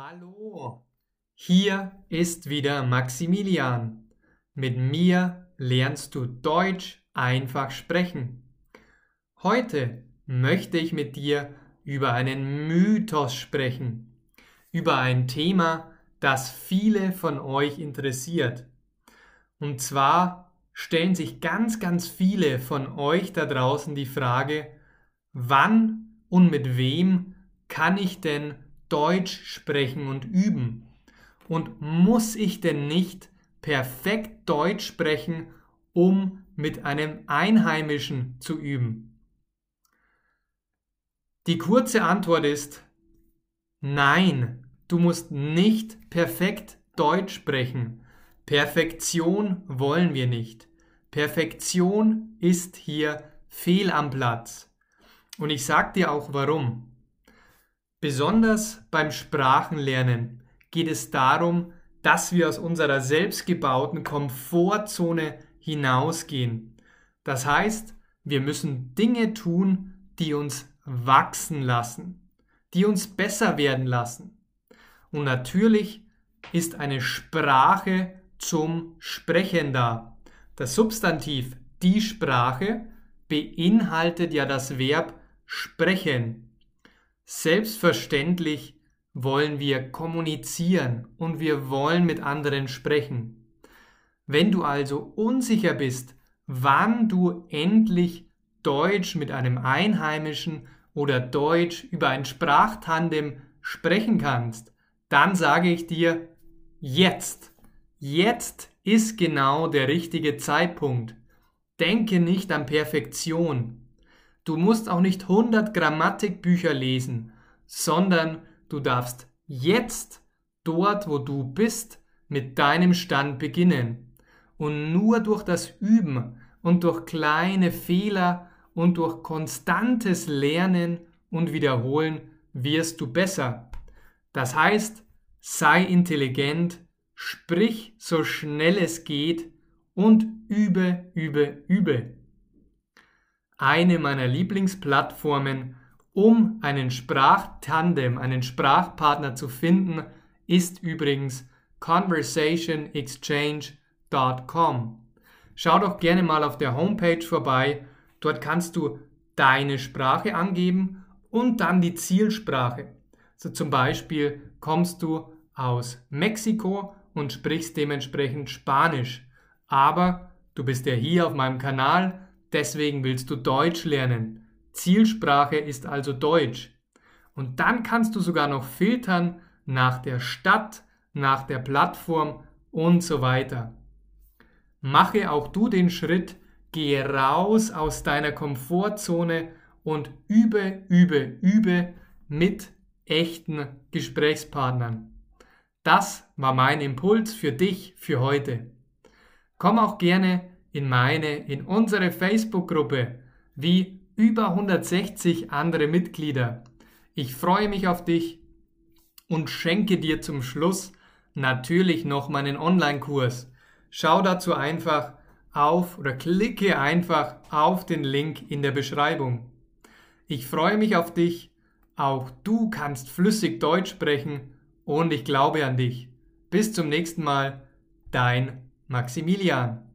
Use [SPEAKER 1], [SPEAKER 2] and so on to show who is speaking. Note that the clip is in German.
[SPEAKER 1] Hallo, hier ist wieder Maximilian. Mit mir lernst du Deutsch einfach sprechen. Heute möchte ich mit dir über einen Mythos sprechen, über ein Thema, das viele von euch interessiert. Und zwar stellen sich ganz, ganz viele von euch da draußen die Frage, wann und mit wem kann ich denn Deutsch sprechen und üben? Und muss ich denn nicht perfekt Deutsch sprechen, um mit einem Einheimischen zu üben? Die kurze Antwort ist nein, du musst nicht perfekt Deutsch sprechen. Perfektion wollen wir nicht. Perfektion ist hier fehl am Platz. Und ich sage dir auch warum. Besonders beim Sprachenlernen geht es darum, dass wir aus unserer selbstgebauten Komfortzone hinausgehen. Das heißt, wir müssen Dinge tun, die uns wachsen lassen, die uns besser werden lassen. Und natürlich ist eine Sprache zum Sprechen da. Das Substantiv die Sprache beinhaltet ja das Verb sprechen. Selbstverständlich wollen wir kommunizieren und wir wollen mit anderen sprechen. Wenn du also unsicher bist, wann du endlich Deutsch mit einem Einheimischen oder Deutsch über ein Sprachtandem sprechen kannst, dann sage ich dir, jetzt, jetzt ist genau der richtige Zeitpunkt. Denke nicht an Perfektion. Du musst auch nicht 100 Grammatikbücher lesen, sondern du darfst jetzt dort, wo du bist, mit deinem Stand beginnen. Und nur durch das Üben und durch kleine Fehler und durch konstantes Lernen und Wiederholen wirst du besser. Das heißt, sei intelligent, sprich so schnell es geht und übe, übe, übe eine meiner Lieblingsplattformen, um einen Sprachtandem, einen Sprachpartner zu finden, ist übrigens conversationexchange.com. Schau doch gerne mal auf der Homepage vorbei. Dort kannst du deine Sprache angeben und dann die Zielsprache. So zum Beispiel kommst du aus Mexiko und sprichst dementsprechend Spanisch. Aber du bist ja hier auf meinem Kanal deswegen willst du Deutsch lernen. Zielsprache ist also Deutsch. Und dann kannst du sogar noch filtern nach der Stadt, nach der Plattform und so weiter. Mache auch du den Schritt, gehe raus aus deiner Komfortzone und übe, übe, übe mit echten Gesprächspartnern. Das war mein Impuls für dich für heute. Komm auch gerne in meine, in unsere Facebook-Gruppe wie über 160 andere Mitglieder. Ich freue mich auf dich und schenke dir zum Schluss natürlich noch meinen Online-Kurs. Schau dazu einfach auf oder klicke einfach auf den Link in der Beschreibung. Ich freue mich auf dich. Auch du kannst flüssig Deutsch sprechen und ich glaube an dich. Bis zum nächsten Mal, dein Maximilian.